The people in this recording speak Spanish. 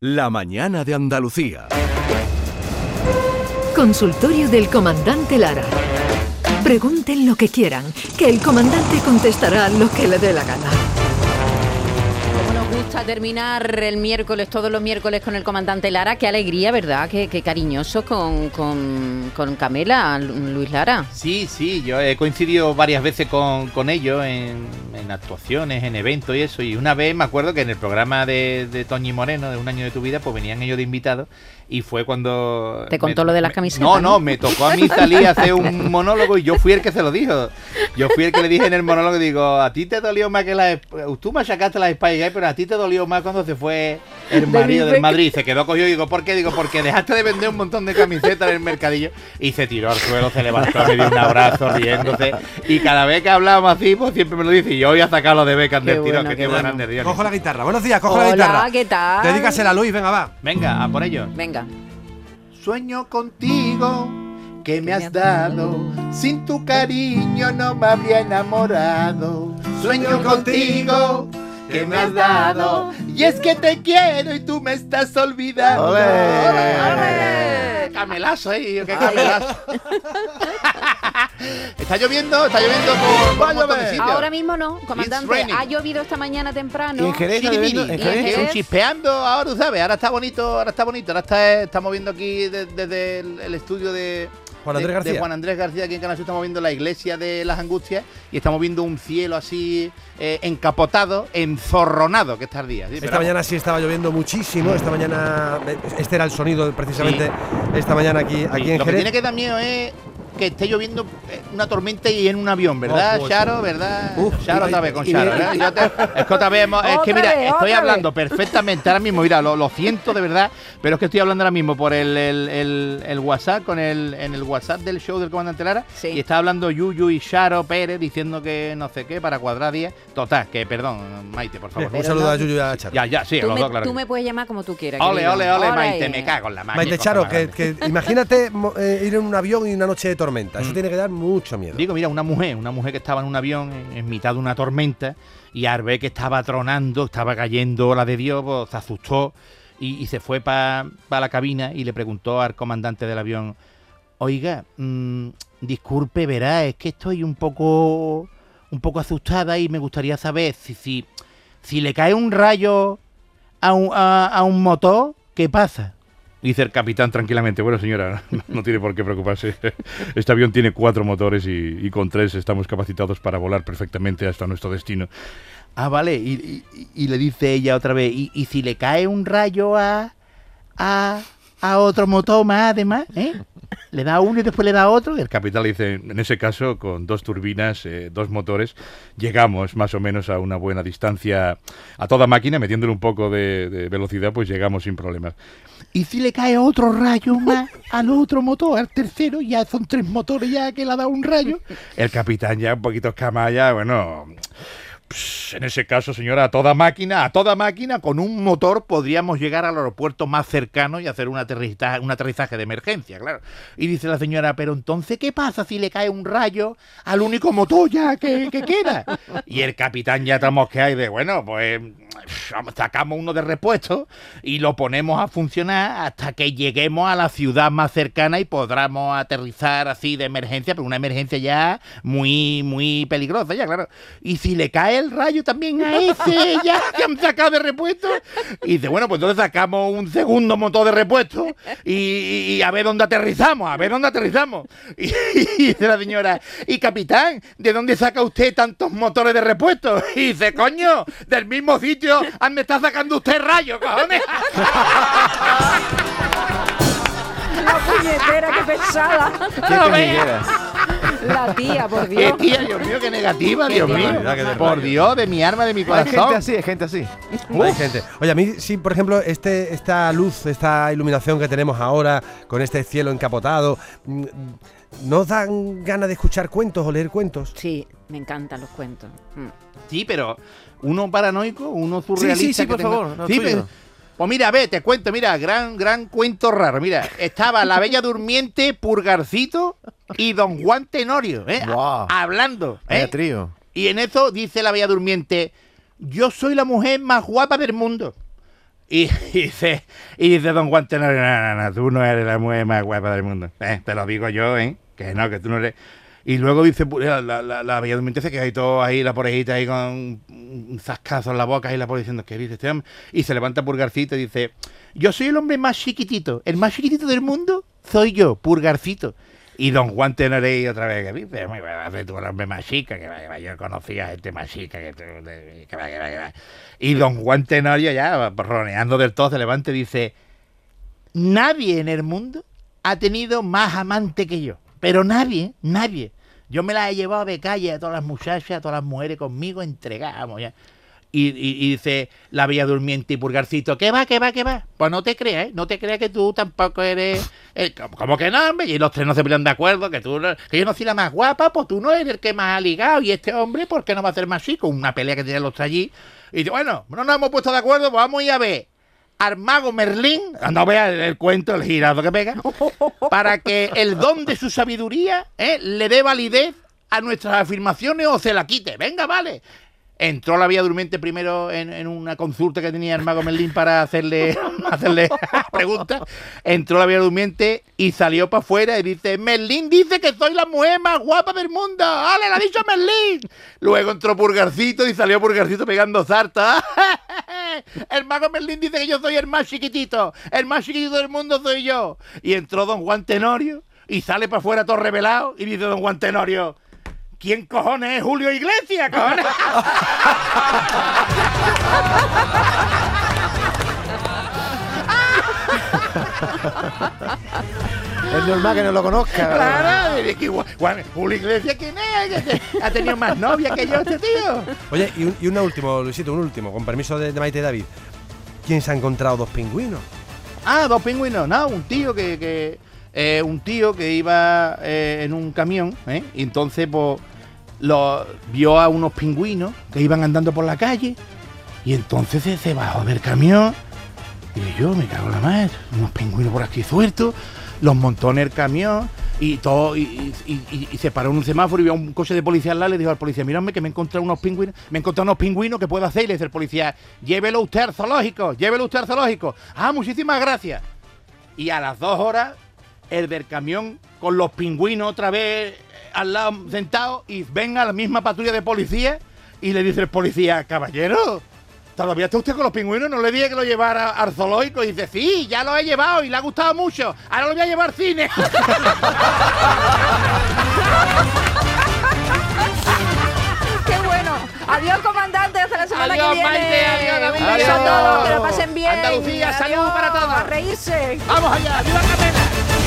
La mañana de Andalucía. Consultorio del comandante Lara. Pregunten lo que quieran, que el comandante contestará lo que le dé la gana. Gusta terminar el miércoles, todos los miércoles con el comandante Lara, qué alegría, ¿verdad? Qué, qué cariñoso con, con, con Camela, Lu- Luis Lara. Sí, sí, yo he coincidido varias veces con, con ellos en, en actuaciones, en eventos y eso. Y una vez me acuerdo que en el programa de, de Toñi Moreno, de Un año de tu vida, pues venían ellos de invitados. Y fue cuando. Te contó me- lo de las camisetas, No, ¿no? me tocó a mí salir a hacer un monólogo y yo fui el que se lo dijo. Yo fui el que le dije en el monólogo, digo, a ti te dolió más que la. Tú machacaste la Spice Girls, pero a ti te dolió más cuando se fue el marido del Madrid. Se quedó cogido y digo, ¿por qué? Digo, porque dejaste de vender un montón de camisetas en el mercadillo y se tiró al suelo, se levantó, me dio un abrazo riéndose. Y cada vez que hablábamos así, pues siempre me lo dice. Y yo voy a sacarlo de becas Qué del bueno, que qué tío bueno. grande, Dios. Cojo la guitarra. Buenos días, cojo la guitarra. ¿qué tal? Dedícasela a Luis, venga, va. Venga, a por ello. Venga. Sueño contigo que me has dado, sin tu cariño no me habría enamorado. Sueño contigo que me has dado, y es que te quiero y tú me estás olvidando. ¡Ole! ¡Ole! Camelazo ahí, qué camelazo. está lloviendo, está lloviendo por, por un montón de sitios. Ahora mismo no, comandante. Ha llovido esta mañana temprano. ¿Y en Jerez está lloviendo? ¿En ¿Y Jerez? chispeando ahora, sabes, ahora está bonito, ahora está bonito, ahora está, estamos viendo aquí de- desde el, el estudio de Juan de- Andrés de García. Juan Andrés García aquí en Canal estamos viendo la iglesia de las Angustias y estamos viendo un cielo así eh, encapotado, enzorronado que está el día. Sí, Esta mañana sí estaba lloviendo muchísimo. Esta mañana, este era el sonido precisamente esta mañana aquí, Sí, aquí en lo que tiene que dar miedo es que esté lloviendo eh, una tormenta y en un avión, ¿verdad, Oh, Charo? ¿verdad? Uf, Charo y- otra vez con Charo, ¿verdad? Yo te- es que otra vez hemos- es que mira, vez, estoy hablando perfectamente ahora mismo, mira, lo, lo siento de verdad, pero es que estoy hablando ahora mismo por el, el- el- el WhatsApp, con el, en el WhatsApp del show del comandante Lara, Sí. y está hablando Yuyu y Charo Pérez diciendo que no sé qué para cuadrar 10. Total, que perdón, Maite, por favor. Un saludo no- a Yuyu y a Charo. Ya, ya, sí, Tú, los me, dos, claro. tú me puedes llamar como tú quieras. Ole, ole, ole, Ole. Maite, me cago en la máquina. Maite Charo, que, que imagínate eh, ir en un avión y una noche de tormenta. Eso Mm. tiene que dar mucho miedo. Digo, mira, una mujer, una mujer que estaba en un avión en, en mitad de una tormenta y al ver que estaba tronando, estaba cayendo la de Dios, pues, se asustó y, y se fue para la cabina y le preguntó al comandante del avión, oiga, mm, disculpe, verá, es que estoy un poco, un poco asustada y me gustaría saber si, si, si le cae un rayo a un, a- a un motor, ¿qué pasa? Dice el capitán tranquilamente, bueno señora, no tiene por qué preocuparse. Este avión tiene cuatro motores y, con tres estamos capacitados para volar perfectamente hasta nuestro destino. Ah, vale, y, y- le dice ella otra vez, ¿y, si le cae un rayo a, a, a otro motor más además? ¿eh? Le da uno y después le da otro. El capitán le dice, en ese caso, con dos turbinas, eh, dos motores, llegamos más o menos a una buena distancia a toda máquina, metiéndole un poco de velocidad, pues llegamos sin problemas. Y si le cae otro rayo más al otro motor, al tercero, ya son tres motores ya que le ha dado un rayo. El capitán ya un poquito escamaya, bueno... Pues, en ese caso, señora, a toda máquina, a toda máquina, con un motor podríamos llegar al aeropuerto más cercano y hacer un aterrizaje, de emergencia, claro. Y dice la señora, pero entonces, ¿qué pasa si le cae un rayo al único motor ya que, que queda? Y el capitán ya está mosqueado y de, bueno, pues sacamos uno de repuesto y lo ponemos a funcionar hasta que lleguemos a la ciudad más cercana y podamos aterrizar así de emergencia, pero una emergencia ya muy, muy peligrosa ya, claro. Y si le cae el rayo también a ese ya que han sacado de repuesto, y dice, bueno, pues entonces sacamos un segundo motor de repuesto y, y- y a ver dónde aterrizamos, a ver dónde aterrizamos. Y, y dice la señora, y capitán, ¿de dónde saca usted tantos motores de repuesto? Y dice, coño, del mismo sitio, me está sacando usted rayos, cojones. La puñetera, qué pesada. Veas. La tía, por Qué Dios. tía, Dios mío, qué negativa, Dios mío. qué Por. Dios, de mi arma, de mi Hay gente corazón. así, hay gente así. Hay gente. Oye, a mí sí, por ejemplo, este, esta luz, esta iluminación que tenemos ahora, con este cielo encapotado, mm, ¿nos dan ganas de escuchar cuentos o leer cuentos? Sí, me encantan los cuentos. Mm. Sí, pero uno paranoico, uno surrealista. sí, sí, por tenga- favor, Sí, pero- Pues mira, ve, te cuento, mira, gran, gran cuento raro. Mira, estaba la Bella Durmiente, Purgarcito y Don Juan Tenorio, ¿eh? Hablando, ¿eh? Trío. Y en eso dice la Bella Durmiente, yo soy la mujer más guapa del mundo. Y, y dice, y dice Don Juan Tenorio, no, no, no, tú no eres la mujer más guapa del mundo. Eh, te lo digo yo, ¿eh? Que no, que tú no eres... Y luego dice, pu- la, la, la, la bella durmiente se queda ahí todo ahí, la porejita ahí con un zascazo en la boca y la pobre diciendo, ¿qué dice este hombre? Y se levanta Purgarcito y dice, yo soy el hombre más chiquitito, el más chiquitito del mundo soy yo, Purgarcito. Y don Juan Tenorio otra vez, que dice, hace tú el hombre más chica, que va, que va, yo conocía a gente más chica, que, que va, que va, que va. Y don Juan Tenorio ya, roneando del todo, se levanta y dice, nadie en el mundo ha tenido más amante que yo. Pero nadie, nadie. Yo me la he llevado de calle a todas las muchachas, a todas las mujeres conmigo, entregamos ya. Y, y- y dice la Bella Durmiente y Purgarcito, ¿qué va, qué va, qué va? Pues no te creas, ¿eh? No te creas que tú tampoco eres... eh, como- que no, hombre? Y los tres no se ponen de acuerdo, que tú no- que yo no soy la más guapa, pues tú no eres el que más ha ligado. Y este hombre, ¿por qué no va a ser más chico? Una pelea que tienen los tres allí. Y dice, bueno, no nos hemos puesto de acuerdo, pues vamos a ir a ver al mago Merlín, no vea el, el cuento, el girado que pega, para que el don de su sabiduría eh, le dé validez a nuestras afirmaciones o se la quite. Venga, vale. Entró la vía durmiente primero en, en una consulta que tenía el mago Merlín para hacerle, hacerle preguntas. Entró la vía durmiente y salió para afuera y dice, Merlín dice que soy la mujer más guapa del mundo. ¡Ale, la ha dicho Merlín! Luego entró Purgarcito y salió Purgarcito pegando zarta. El mago Merlín dice que yo soy el más chiquitito. El más chiquitito del mundo soy yo. Y entró don Juan Tenorio y sale para afuera todo revelado y dice don Juan Tenorio, ¿quién cojones es Julio Iglesias, cojones? Es normal que no lo conozca. Claro, es que Julio Iglesias, ¿quién es? Ha tenido más novia que yo este tío. Oye, y un, y un último, Luisito, un último, con permiso de, de Maite David. ¿Quién se ha encontrado dos pingüinos? Ah, dos pingüinos. No, un tío que, que eh, un tío que iba eh, en un camión, ¿eh? y entonces pues lo vio a unos pingüinos que iban andando por la calle, y entonces se, bajó del camión. Y yo me cago en la madre, unos pingüinos por aquí sueltos, los montó en el camión y todo, y, se paró en un semáforo y vio un coche de policía al lado le dijo al policía, mírame que me he encontrado unos pingüinos, me he encontrado unos pingüinos que puedo hacer, y le dice el policía, llévelo usted al zoológico, llévelo usted al zoológico. Ah, muchísimas gracias. Y a las dos horas, el del camión con los pingüinos otra vez eh, al lado sentados y venga la misma patrulla de policía y le dice el policía, caballero, ¿todavía está usted con los pingüinos? No le dije que lo llevara al zoológico. Y dice, sí, ya lo he llevado y le ha gustado mucho. Ahora lo voy a llevar al cine. ¡Qué bueno! Adiós, comandante, hasta la semana Adiós, que viene. Maite, adiós, David. Beso a Adiós. todos, que lo pasen bien. Andalucía, salud Adiós, para todos. A reírse. ¡Vamos allá! ¡Viva Capela!